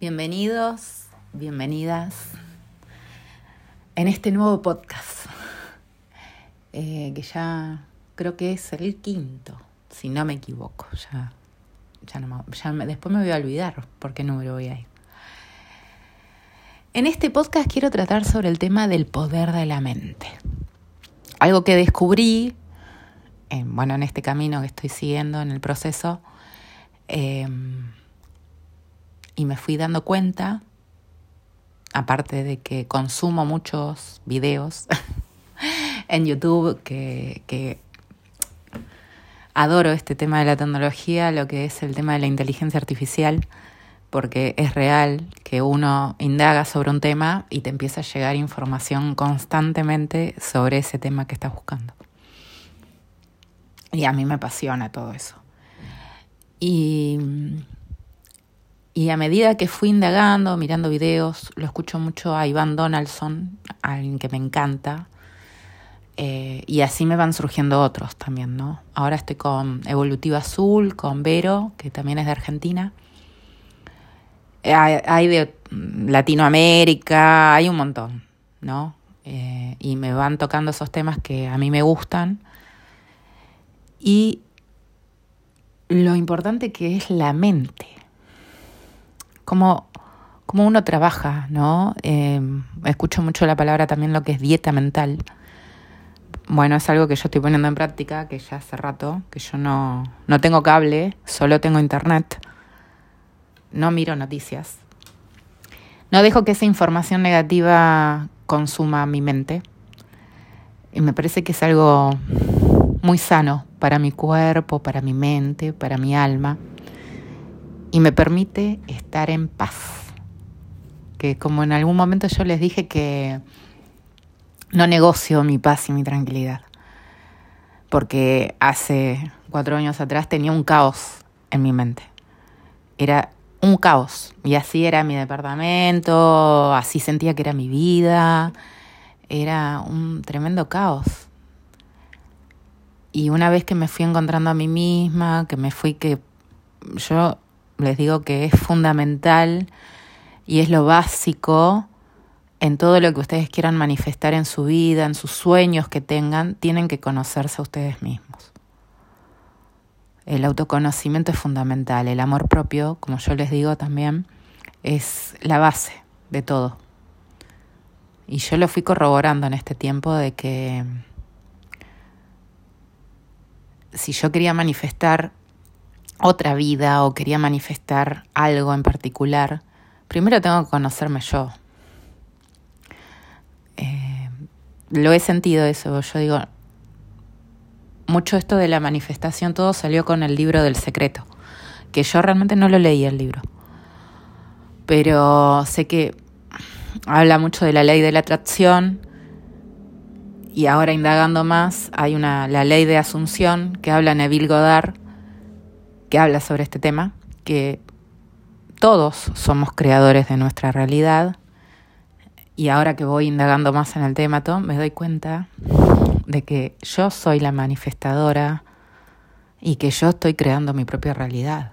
Bienvenidos, bienvenidas en este nuevo podcast, eh, que ya creo que es el quinto, si no me equivoco. Ya, ya, después me voy a olvidar por qué número voy a ir. En este podcast quiero tratar sobre el tema del poder de la mente. Algo que descubrí, bueno, en este camino que estoy siguiendo en el proceso, eh, y me fui dando cuenta, aparte de que consumo muchos videos en YouTube, que, adoro este tema de la tecnología, lo que es el tema de la inteligencia artificial, porque es real que uno indaga sobre un tema y te empieza a llegar información constantemente sobre ese tema que estás buscando. Y a mí me apasiona todo eso. Y y a medida que fui indagando, mirando videos, lo escucho mucho a Iván Donaldson, alguien que me encanta. Eh, y así me van surgiendo otros también, ¿no? Ahora estoy con Evolutiva Azul, con Vero, que también es de Argentina. Hay, de Latinoamérica, hay un montón, ¿no? Eh, y me van tocando esos temas que a mí me gustan. Y lo importante que es la mente cómo, uno trabaja, ¿no? Em, escucho mucho la palabra también lo que es dieta mental. Bueno, es algo que yo estoy poniendo en práctica, que ya hace rato, que yo no, no tengo cable, solo tengo internet, no miro noticias, no dejo que esa información negativa consuma mi mente. Y me parece que es algo muy sano para mi cuerpo, para mi mente, para mi alma y me permite estar en paz. Que como en algún momento yo les dije que no negocio mi paz y mi tranquilidad, porque hace cuatro años atrás tenía un caos en mi mente. Era un caos y así era mi departamento, así sentía que era mi vida, era un tremendo caos. Y una vez que me fui encontrando a mí misma, que me fui que yo les digo que es fundamental y es lo básico en todo lo que ustedes quieran manifestar en su vida, en sus sueños que tengan, tienen que conocerse a ustedes mismos. El autoconocimiento es fundamental, el amor propio, como yo les digo también, es la base de todo. Y yo lo fui corroborando en este tiempo de que si yo quería manifestar otra vida o quería manifestar algo en particular, primero tengo que conocerme yo. Eh, lo he sentido eso, yo digo, mucho esto de la manifestación, todo salió con el libro del secreto, que yo realmente no lo leí el libro, pero sé que habla mucho de la ley de la atracción y ahora indagando más hay una la ley de asunción que habla Neville Goddard que habla sobre este tema, que todos somos creadores de nuestra realidad. Y ahora que voy indagando más en el tema, me doy cuenta de que yo soy la manifestadora y que yo estoy creando mi propia realidad.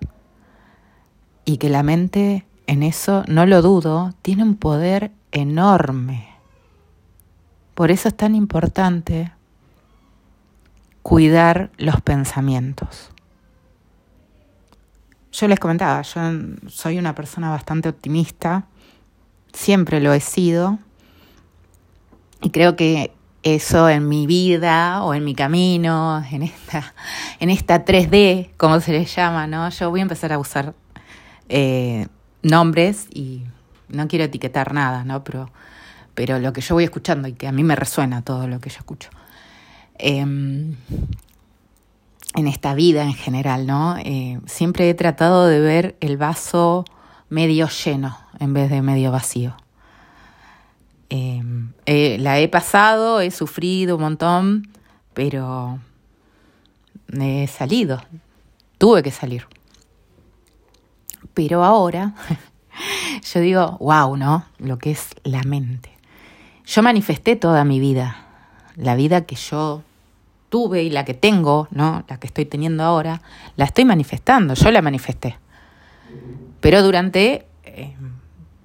Y que la mente, en eso no lo dudo, tiene un poder enorme. Por eso es tan importante cuidar los pensamientos. Yo les comentaba, yo soy una persona bastante optimista, siempre lo he sido, y creo que eso en mi vida o en mi camino, en esta, en esta 3D, como se le llama, ¿no? Yo voy a empezar a usar eh, nombres y no quiero etiquetar nada, ¿no? Pero, pero lo que yo voy escuchando y que a mí me resuena todo lo que yo escucho. Em, en esta vida en general, ¿no? Eh, siempre he tratado de ver el vaso medio lleno en vez de medio vacío. Em, la he pasado, he sufrido un montón, pero he salido, tuve que salir. Pero ahora yo digo, wow, ¿no? Lo que es la mente. Yo manifesté toda mi vida, la vida que yo tuve y la que tengo, ¿no? La que estoy teniendo ahora, la estoy manifestando, yo la manifesté. Pero durante eh,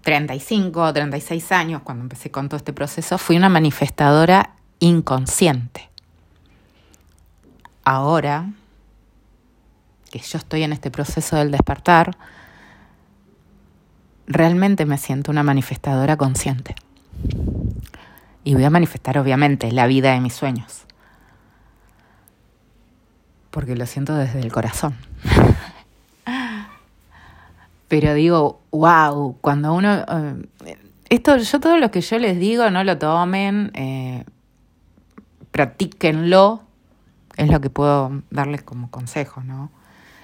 35 o 36 años, cuando empecé con todo este proceso, fui una manifestadora inconsciente. Ahora que yo estoy en este proceso del despertar, realmente me siento una manifestadora consciente. Y voy a manifestar, obviamente, la vida de mis sueños. Porque lo siento desde el corazón. Pero digo, wow, cuando uno... Eh, esto, yo todo lo que yo les digo, no lo tomen, eh, practíquenlo, es lo que puedo darles como consejo, ¿no?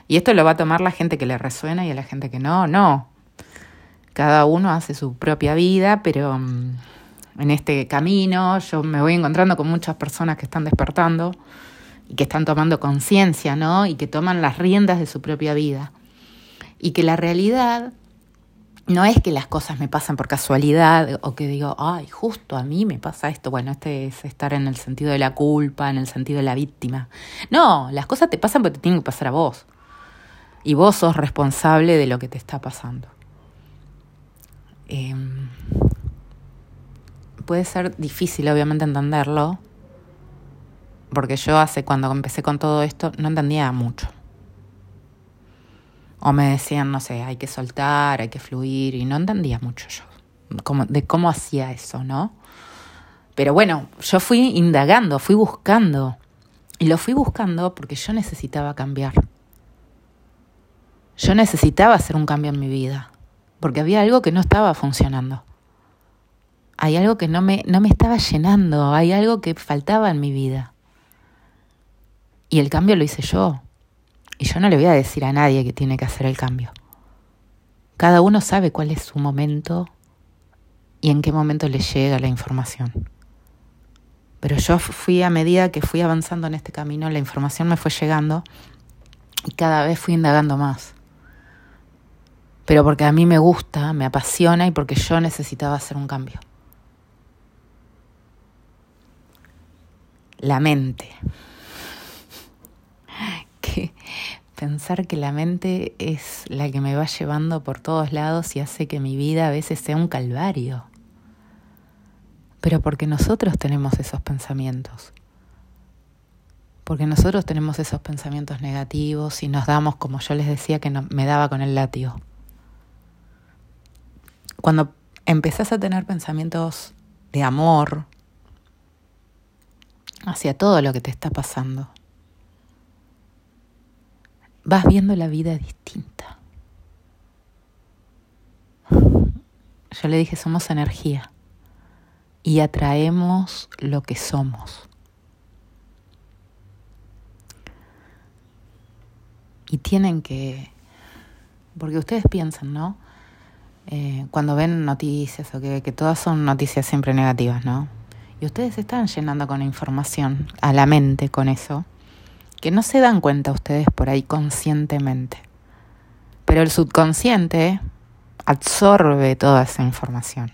Y esto lo va a tomar la gente que le resuena y a la gente que no, no. Cada uno hace su propia vida, pero mm, en este camino yo me voy encontrando con muchas personas que están despertando y que están tomando conciencia, ¿no? Y que toman las riendas de su propia vida y que la realidad no es que las cosas me pasan por casualidad o que digo, ay, justo a mí me pasa esto. Bueno, este es estar en el sentido de la culpa, en el sentido de la víctima. No, las cosas te pasan porque te tienen que pasar a vos. Y vos sos responsable de lo que te está pasando. Em, puede ser difícil, obviamente, entenderlo, porque yo hace cuando empecé con todo esto no entendía mucho. O me decían, no sé, hay que soltar, hay que fluir, y no entendía mucho yo de cómo hacía eso, ¿no? Pero bueno, yo fui indagando, fui buscando. Y lo fui buscando porque yo necesitaba cambiar. Yo necesitaba hacer un cambio en mi vida, porque había algo que no estaba funcionando. Hay algo que no me, no me estaba llenando, hay algo que faltaba en mi vida. Y el cambio lo hice yo. Y yo no le voy a decir a nadie que tiene que hacer el cambio. Cada uno sabe cuál es su momento y en qué momento le llega la información. Pero yo fui a medida que fui avanzando en este camino, la información me fue llegando y cada vez fui indagando más. Pero porque a mí me gusta, me apasiona y porque yo necesitaba hacer un cambio. La mente pensar que la mente es la que me va llevando por todos lados y hace que mi vida a veces sea un calvario. Pero porque nosotros tenemos esos pensamientos. Porque nosotros tenemos esos pensamientos negativos y nos damos, como yo les decía, que me daba con el látigo. Cuando empezás a tener pensamientos de amor hacia todo lo que te está pasando, vas viendo la vida distinta. Yo le dije, somos energía y atraemos lo que somos. Y tienen que, porque ustedes piensan, ¿no? Eh, cuando ven noticias o que, que todas son noticias siempre negativas, ¿no? Y ustedes se están llenando con información a la mente con eso que no se dan cuenta ustedes por ahí conscientemente. Pero el subconsciente absorbe toda esa información.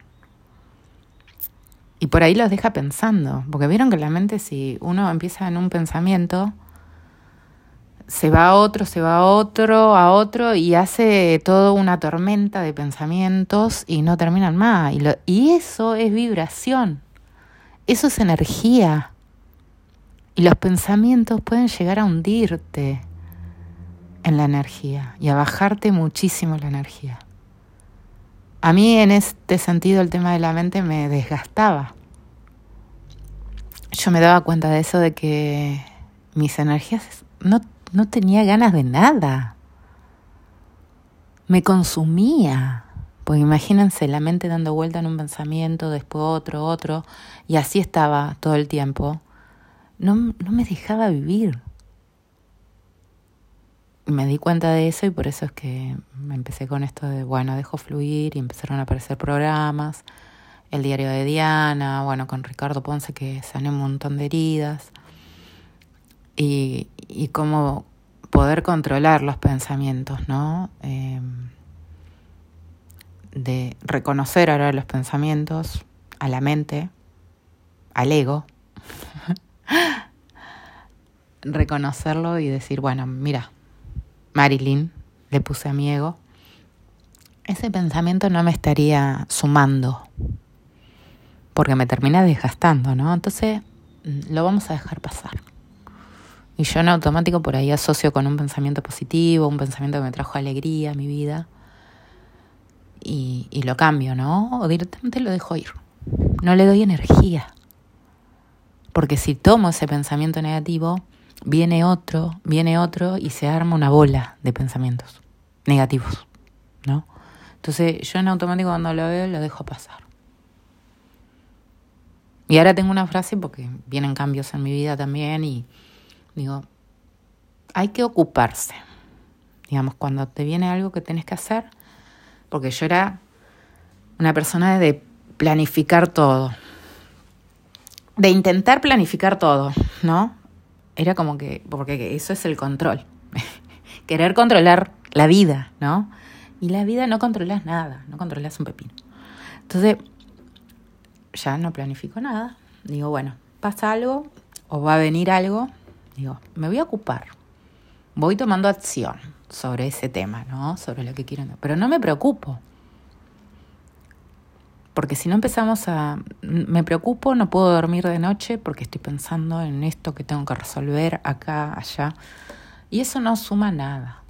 Y por ahí los deja pensando, porque vieron que la mente si uno empieza en un pensamiento, se va a otro, se va a otro, a otro y hace toda una tormenta de pensamientos y no terminan más. Y, y eso es vibración, eso es energía. Y los pensamientos pueden llegar a hundirte en la energía y a bajarte muchísimo la energía. A mí en este sentido el tema de la mente me desgastaba. Yo me daba cuenta de eso, de que mis energías no, no tenía ganas de nada. Me consumía. Pues imagínense la mente dando vuelta en un pensamiento, después otro, otro, y así estaba todo el tiempo no, no me dejaba vivir. Me di cuenta de eso y por eso es que me empecé con esto de, bueno, dejo fluir y empezaron a aparecer programas, el diario de Diana, bueno, con Ricardo Ponce que sané un montón de heridas y, y cómo poder controlar los pensamientos, ¿no? Em, de reconocer ahora los pensamientos a la mente, al ego, reconocerlo y decir, bueno, mira, Marilyn, le puse a mi ego, ese pensamiento no me estaría sumando, porque me termina desgastando, ¿no? Entonces lo vamos a dejar pasar. Y yo en automático por ahí asocio con un pensamiento positivo, un pensamiento que me trajo alegría a mi vida. Y, y lo cambio, ¿no? O directamente lo dejo ir. No le doy energía. Porque si tomo ese pensamiento negativo, viene otro, viene otro y se arma una bola de pensamientos negativos, ¿no? Entonces yo en automático cuando lo veo lo dejo pasar. Y ahora tengo una frase porque vienen cambios en mi vida también y digo, hay que ocuparse. Digamos, cuando te viene algo que tienes que hacer, porque yo era una persona de planificar todo, de intentar planificar todo, ¿no? Era como que, porque eso es el control, querer controlar la vida, ¿no? Y la vida no controlas nada, no controlas un pepino. Entonces, ya no planifico nada. Digo, bueno, pasa algo o va a venir algo. Digo, me voy a ocupar. Voy tomando acción sobre ese tema, ¿no? Sobre lo que quiero. Pero no me preocupo. Porque si no empezamos a... Me preocupo, no puedo dormir de noche porque estoy pensando en esto que tengo que resolver acá, allá. Y eso no suma nada.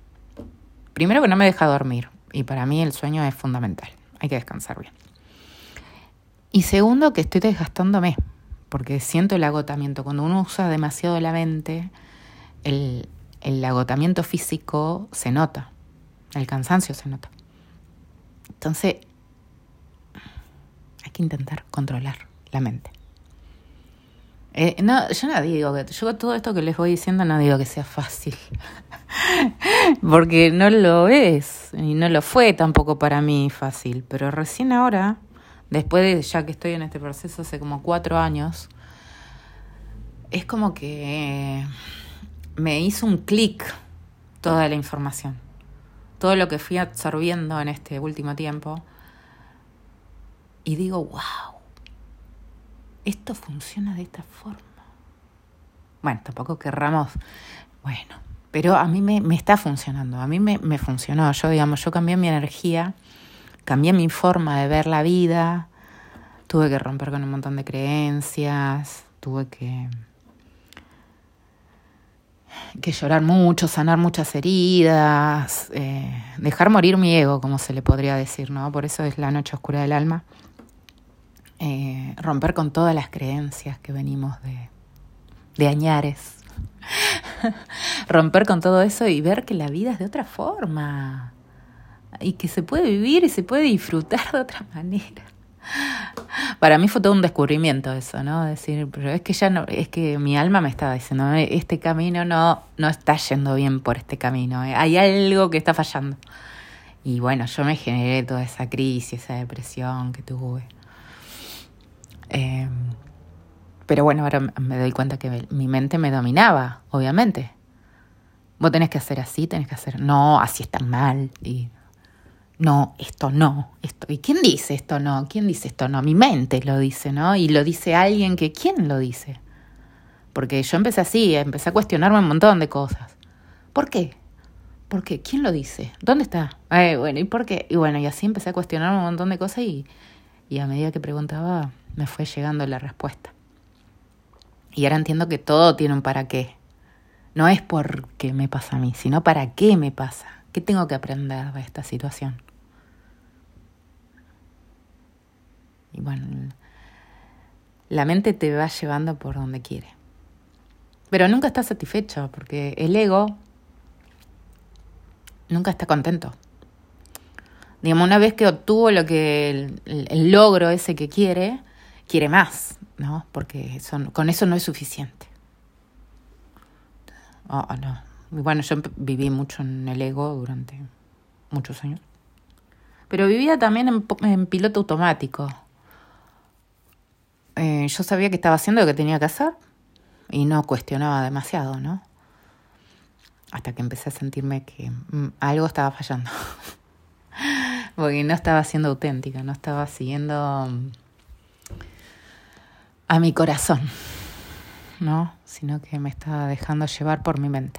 Primero que no me deja dormir. Y para mí el sueño es fundamental. Hay que descansar bien. Y segundo, que estoy desgastándome, porque siento el agotamiento. Cuando uno usa demasiado la mente, el, el agotamiento físico se nota, el cansancio se nota. Entonces, que intentar controlar la mente. Eh, no, yo no digo que, yo todo esto que les voy diciendo no digo que sea fácil. porque no lo es y no lo fue tampoco para mí fácil, pero recién ahora, después de ya que estoy en este proceso hace como cuatro años, es como que me hizo un clic toda la información, todo lo que fui absorbiendo en este último tiempo y digo, wow, esto funciona de esta forma. Bueno, tampoco querramos, bueno, pero a mí me, me está funcionando, a mí me, me, funcionó. Yo, digamos, yo cambié mi energía, cambié mi forma de ver la vida, tuve que romper con un montón de creencias, tuve que, que llorar mucho, sanar muchas heridas, eh, dejar morir mi ego, como se le podría decir, ¿no? Por eso es la noche oscura del alma. Eh, romper con todas las creencias que venimos de, de añares romper con todo eso y ver que la vida es de otra forma y que se puede vivir y se puede disfrutar de otra manera. Para mí fue todo un descubrimiento eso, ¿no? Decir, pero es que ya no, es que mi alma me estaba diciendo, este camino no, no está yendo bien por este camino, ¿eh? hay algo que está fallando. Y bueno, yo me generé toda esa crisis, esa depresión que tuve. Eh, pero bueno, ahora me doy cuenta que mi mente me dominaba, obviamente. Vos tenés que hacer así, tenés que hacer, no, así está mal. Y no, esto no, esto. ¿Y quién dice esto no? ¿Quién dice esto no? Mi mente lo dice, ¿no? Y lo dice alguien que, ¿quién lo dice? Porque yo empecé así, empecé a cuestionarme un montón de cosas. ¿Por qué? ¿Por qué? ¿Quién lo dice? ¿Dónde está? Eh, bueno, ¿y por qué? Y bueno, y así empecé a cuestionarme un montón de cosas y, y a medida que preguntaba me fue llegando la respuesta. Y ahora entiendo que todo tiene un para qué. No es porque me pasa a mí, sino para qué me pasa. ¿Qué tengo que aprender de esta situación? Y bueno, la mente te va llevando por donde quiere. Pero nunca está satisfecho porque el ego nunca está contento. Digamos, una vez que obtuvo lo que el, el logro ese que quiere, quiere más, ¿no? Porque son, con eso no es suficiente. Oh, no. Bueno, yo viví mucho en el ego durante muchos años. Pero vivía también en, piloto automático. Eh, yo sabía que estaba haciendo lo que tenía que hacer y no cuestionaba demasiado, ¿no? Hasta que empecé a sentirme que mm, algo estaba fallando. Porque no estaba siendo auténtica, no estaba siguiendo a mi corazón, ¿no? Sino que me estaba dejando llevar por mi mente.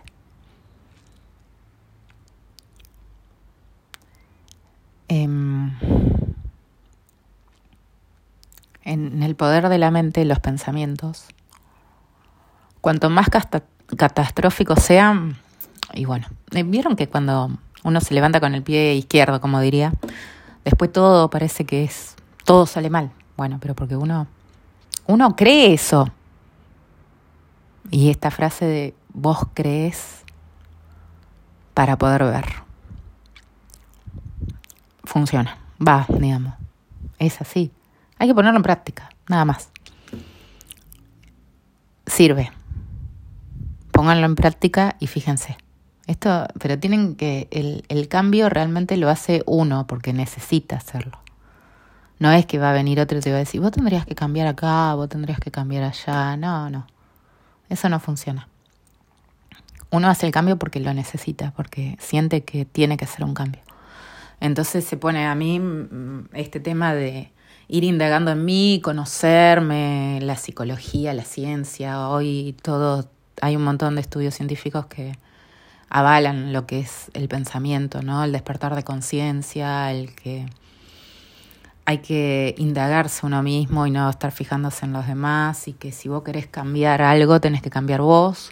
Em, en el poder de la mente, los pensamientos, cuanto más catastróficos sean, y bueno, eh, vieron que cuando uno se levanta con el pie izquierdo, como diría, después todo parece que es, todo sale mal. Bueno, pero porque uno, uno cree eso. Y esta frase de vos crees para poder ver. Funciona, va, digamos. Es así. Hay que ponerlo en práctica, nada más. Sirve. Pónganlo en práctica y fíjense. Esto, pero tienen que, el, el cambio realmente lo hace uno porque necesita hacerlo. No es que va a venir otro y te va a decir, vos tendrías que cambiar acá, vos tendrías que cambiar allá. No, no. Eso no funciona. Uno hace el cambio porque lo necesita, porque siente que tiene que hacer un cambio. Entonces se pone a mí mm, este tema de ir indagando en mí, conocerme, la psicología, la ciencia. Hoy todo, hay un montón de estudios científicos que avalan lo que es el pensamiento, ¿no? El despertar de conciencia, el que hay que indagarse uno mismo y no estar fijándose en los demás y que si vos querés cambiar algo tenés que cambiar vos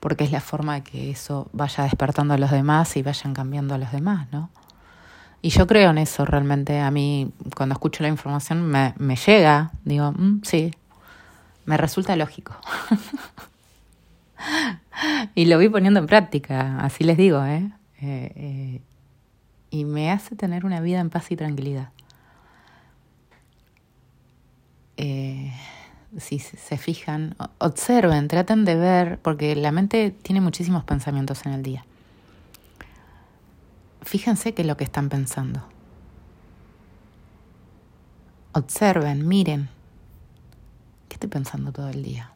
porque es la forma de que eso vaya despertando a los demás y vayan cambiando a los demás, ¿no? Y yo creo en eso realmente. A mí, cuando escucho la información, me, me llega. Digo, mm, sí, me resulta lógico. y lo voy poniendo en práctica, así les digo, ¿eh? Eh, ¿eh? Y me hace tener una vida en paz y tranquilidad. Eh, si se fijan, observen, traten de ver, porque la mente tiene muchísimos pensamientos en el día fíjense qué es lo que están pensando. Observen, miren. ¿Qué estoy pensando todo el día?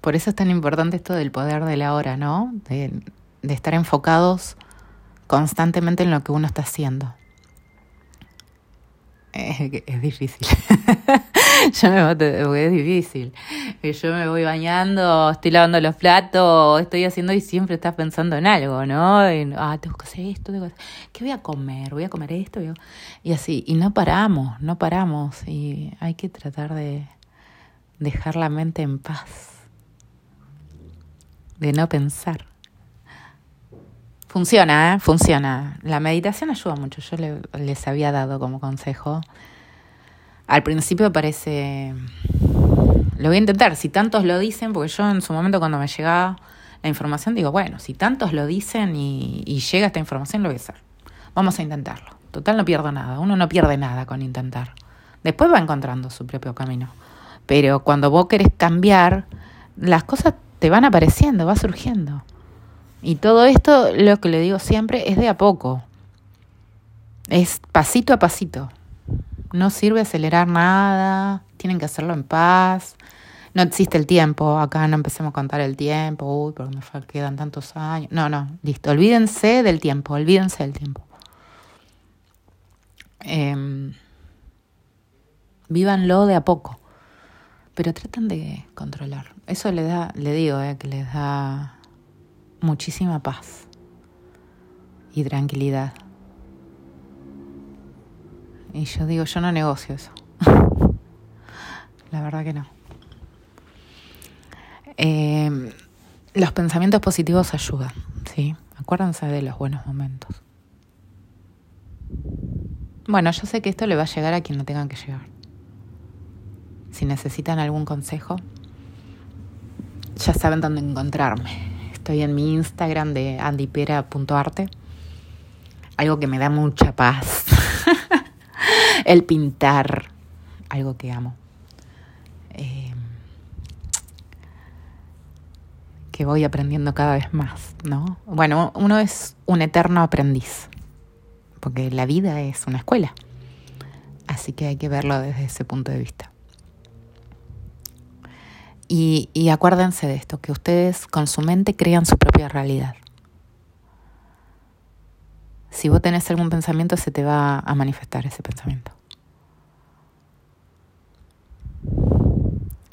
Por eso es tan importante esto del poder de la hora, ¿no? De, de estar enfocados constantemente en lo que uno está haciendo. Es, difícil. yo me es difícil. Yo me voy bañando, estoy lavando los platos, estoy haciendo y siempre estás pensando en algo, ¿no? Ah, tengo que hacer esto, tengo que hacer... ¿qué voy a comer? Voy a comer esto. Y así, y no paramos, no paramos. Y hay que tratar de dejar la mente en paz, de no pensar. Funciona, ¿eh? funciona. La meditación ayuda mucho. Yo les había dado como consejo. Al principio parece... Lo voy a intentar. Si tantos lo dicen, porque yo en su momento cuando me llegaba la información digo, bueno, si tantos lo dicen y, y llega esta información, lo voy a hacer. Vamos a intentarlo. Total, no pierdo nada. Uno no pierde nada con intentar. Después va encontrando su propio camino. Pero cuando vos querés cambiar, las cosas te van apareciendo, va surgiendo. Y todo esto, lo que le digo siempre, es de a poco. Es pasito a pasito. No sirve acelerar nada, tienen que hacerlo en paz. No existe el tiempo, acá no empecemos a contar el tiempo, uy, porque me quedan tantos años. No, no, listo, olvídense del tiempo, olvídense del tiempo. Eh, vívanlo de a poco, pero tratan de controlar. Eso le da, le digo, eh, que les da muchísima paz y tranquilidad. Y yo digo, yo no negocio eso. La verdad que no. Em, los pensamientos positivos ayudan, ¿sí? Acuérdense de los buenos momentos. Bueno, yo sé que esto le va a llegar a quien no tengan que llegar. Si necesitan algún consejo, ya saben dónde encontrarme. Estoy en mi Instagram de andipera.arte. Algo que me da mucha paz. El pintar. Algo que amo. Eh, que voy aprendiendo cada vez más, ¿no? Bueno, uno es un eterno aprendiz. Porque la vida es una escuela. Así que hay que verlo desde ese punto de vista. Y, acuérdense de esto, que ustedes con su mente crean su propia realidad. Si vos tenés algún pensamiento, se te va a manifestar ese pensamiento.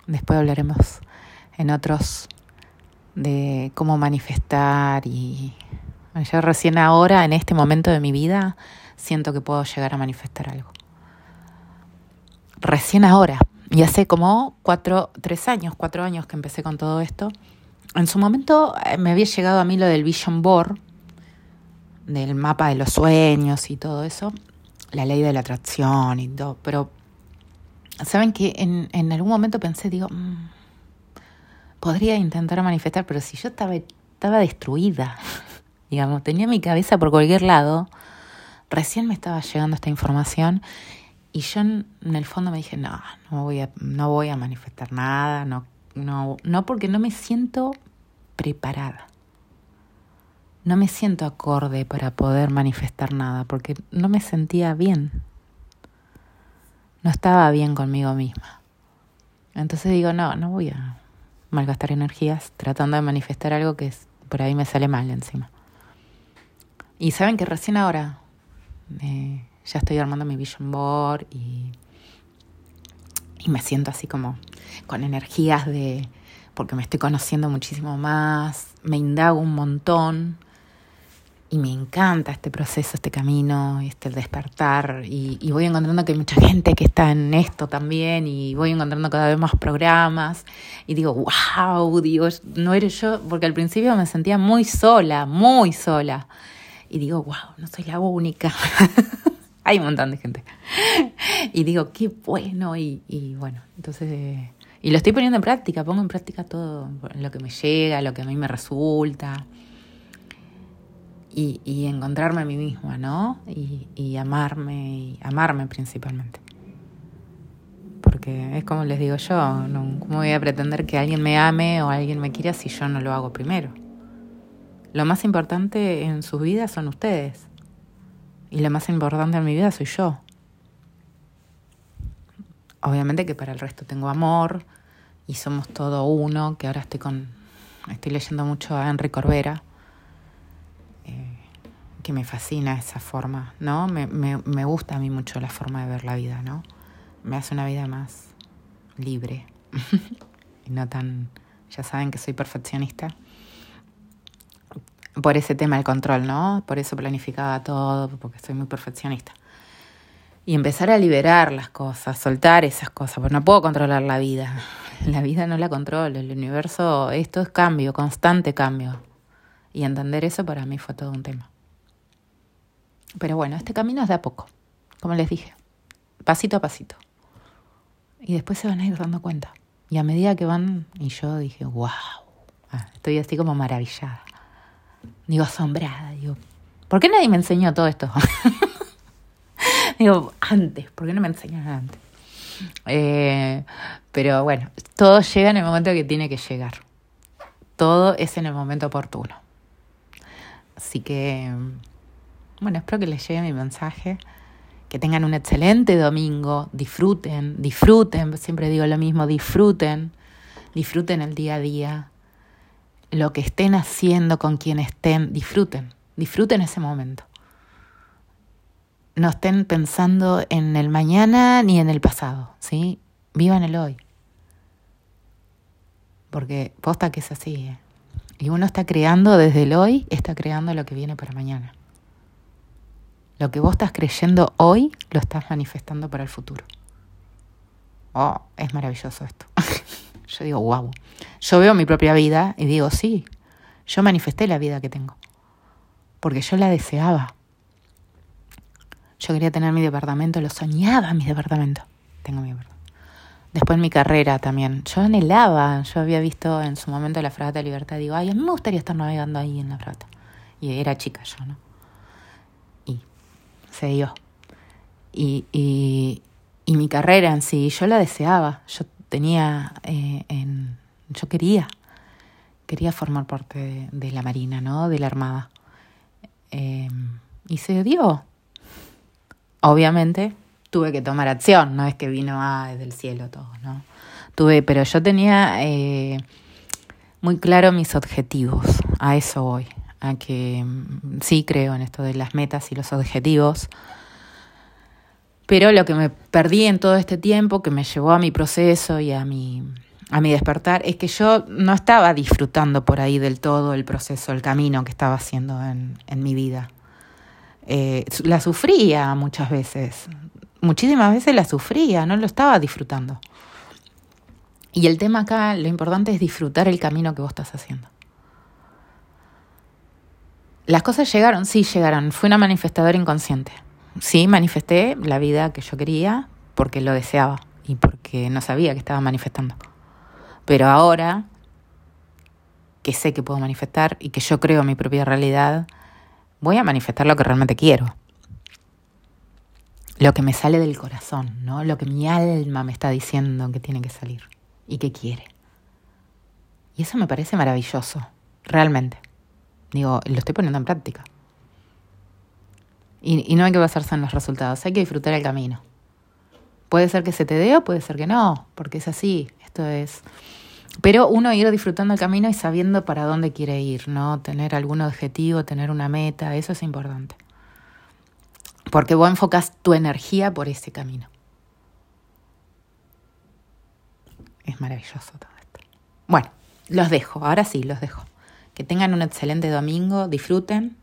Después hablaremos en otros de cómo manifestar y Yo recién ahora, en este momento de mi vida, siento que puedo llegar a manifestar algo. Recién ahora, y hace como cuatro, tres años, cuatro años que empecé con todo esto. En su momento eh, me había llegado a mí lo del Vision Board, del mapa de los sueños y todo eso, la ley de la atracción y todo, pero saben que en, en algún momento pensé, digo, mm, podría intentar manifestar, pero si yo estaba, estaba destruida, digamos, tenía mi cabeza por cualquier lado, recién me estaba llegando esta información y yo en, el fondo me dije, no, no voy a, no voy a manifestar nada, no, no, no porque no me siento preparada. No me siento acorde para poder manifestar nada, porque no me sentía bien. No estaba bien conmigo misma. Entonces digo, no, no voy a malgastar energías tratando de manifestar algo que por ahí me sale mal encima. Y saben que recién ahora eh, ya estoy armando mi vision board y, y me siento así como con energías de, porque me estoy conociendo muchísimo más, me indago un montón y me encanta este proceso, este camino, este despertar y, y, voy encontrando que hay mucha gente que está en esto también y voy encontrando cada vez más programas y digo, wow, digo, no eres yo, porque al principio me sentía muy sola, muy sola y digo, wow, no soy la única. hay un montón de gente. y digo, qué bueno, y, y bueno, entonces, y lo estoy poniendo en práctica, pongo en práctica todo lo que me llega, lo que a mí me resulta. Y, y encontrarme a mí misma, ¿no? Y, y amarme, y amarme principalmente. Porque es como les digo yo, no, ¿cómo voy a pretender que alguien me ame o alguien me quiera si yo no lo hago primero? Lo más importante en sus vidas son ustedes. Y la más importante en mi vida soy yo. Obviamente que para el resto tengo amor y somos todo uno, que ahora estoy con estoy leyendo mucho a Henry Corbera, eh, que me fascina esa forma, ¿no? Me, me, me gusta a mí mucho la forma de ver la vida, ¿no? Me hace una vida más libre y no tan, ya saben que soy perfeccionista por ese tema del control, ¿no? Por eso planificaba todo, porque soy muy perfeccionista. Y empezar a liberar las cosas, soltar esas cosas, porque no puedo controlar la vida. La vida no la controlo, el universo, esto es cambio, constante cambio. Y entender eso para mí fue todo un tema. Pero bueno, este camino es de a poco, como les dije, pasito a pasito. Y después se van a ir dando cuenta. Y a medida que van, y yo dije, wow, ah, estoy así como maravillada. Digo, asombrada, digo, ¿por qué nadie me enseñó todo esto? digo, antes, ¿por qué no me enseñaron antes? Eh, pero bueno, todo llega en el momento que tiene que llegar. Todo es en el momento oportuno. Así que, bueno, espero que les llegue mi mensaje. Que tengan un excelente domingo. Disfruten, disfruten. Siempre digo lo mismo, disfruten. Disfruten el día a día lo que estén haciendo con quien estén, disfruten, disfruten ese momento. No estén pensando en el mañana ni en el pasado, ¿sí? Vivan el hoy. Porque posta que es así, ¿eh? Y uno está creando desde el hoy, está creando lo que viene para mañana. Lo que vos estás creyendo hoy, lo estás manifestando para el futuro. Oh, es maravilloso esto. Yo digo, wow. Yo veo mi propia vida y digo, sí, yo manifesté la vida que tengo. Porque yo la deseaba. Yo quería tener mi departamento, lo soñaba mi departamento. Tengo mi departamento. Después mi carrera también. Yo anhelaba, yo había visto en su momento la Fragata de Libertad. Digo, ay, a mí me gustaría estar navegando ahí en la fragata. Y era chica yo, ¿no? Y se dio. Y, y, y mi carrera en sí, yo la deseaba. Yo tenía eh, en... Yo quería, quería formar parte de, la Marina, ¿no? De la Armada. Eh, y se dio. Obviamente tuve que tomar acción, no es que vino ah, del cielo todo, ¿no? Tuve, pero yo tenía eh, muy claro mis objetivos, a eso voy, a que mm, sí creo en esto de las metas y los objetivos, pero lo que me perdí en todo este tiempo, que me llevó a mi proceso y a mi, a mi despertar es que yo no estaba disfrutando por ahí del todo el proceso, el camino que estaba haciendo en, en mi vida. Eh, la sufría muchas veces, muchísimas veces la sufría, no lo estaba disfrutando. Y el tema acá, lo importante es disfrutar el camino que vos estás haciendo. Las cosas llegaron, sí llegaron. Fui una manifestadora inconsciente. Sí, manifesté la vida que yo quería porque lo deseaba y porque no sabía que estaba manifestando. Pero ahora que sé que puedo manifestar y que yo creo mi propia realidad, voy a manifestar lo que realmente quiero. Lo que me sale del corazón, ¿no? Lo que mi alma me está diciendo que tiene que salir y que quiere. Y eso me parece maravilloso, realmente. Digo, lo estoy poniendo en práctica. Y, no hay que basarse en los resultados, hay que disfrutar el camino. Puede ser que se te dé o puede ser que no, porque es así. Esto es. Pero uno ir disfrutando el camino y sabiendo para dónde quiere ir, ¿no? Tener algún objetivo, tener una meta, eso es importante. Porque vos enfocas tu energía por ese camino. Es maravilloso todo esto. Bueno, los dejo, ahora sí, los dejo. Que tengan un excelente domingo, disfruten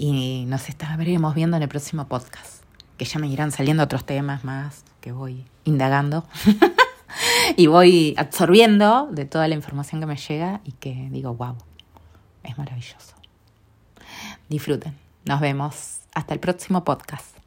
y nos estaremos viendo en el próximo podcast. Que ya me irán saliendo otros temas más que voy indagando y voy absorbiendo de toda la información que me llega y que digo, wow, es maravilloso. Disfruten. Nos vemos. Hasta el próximo podcast.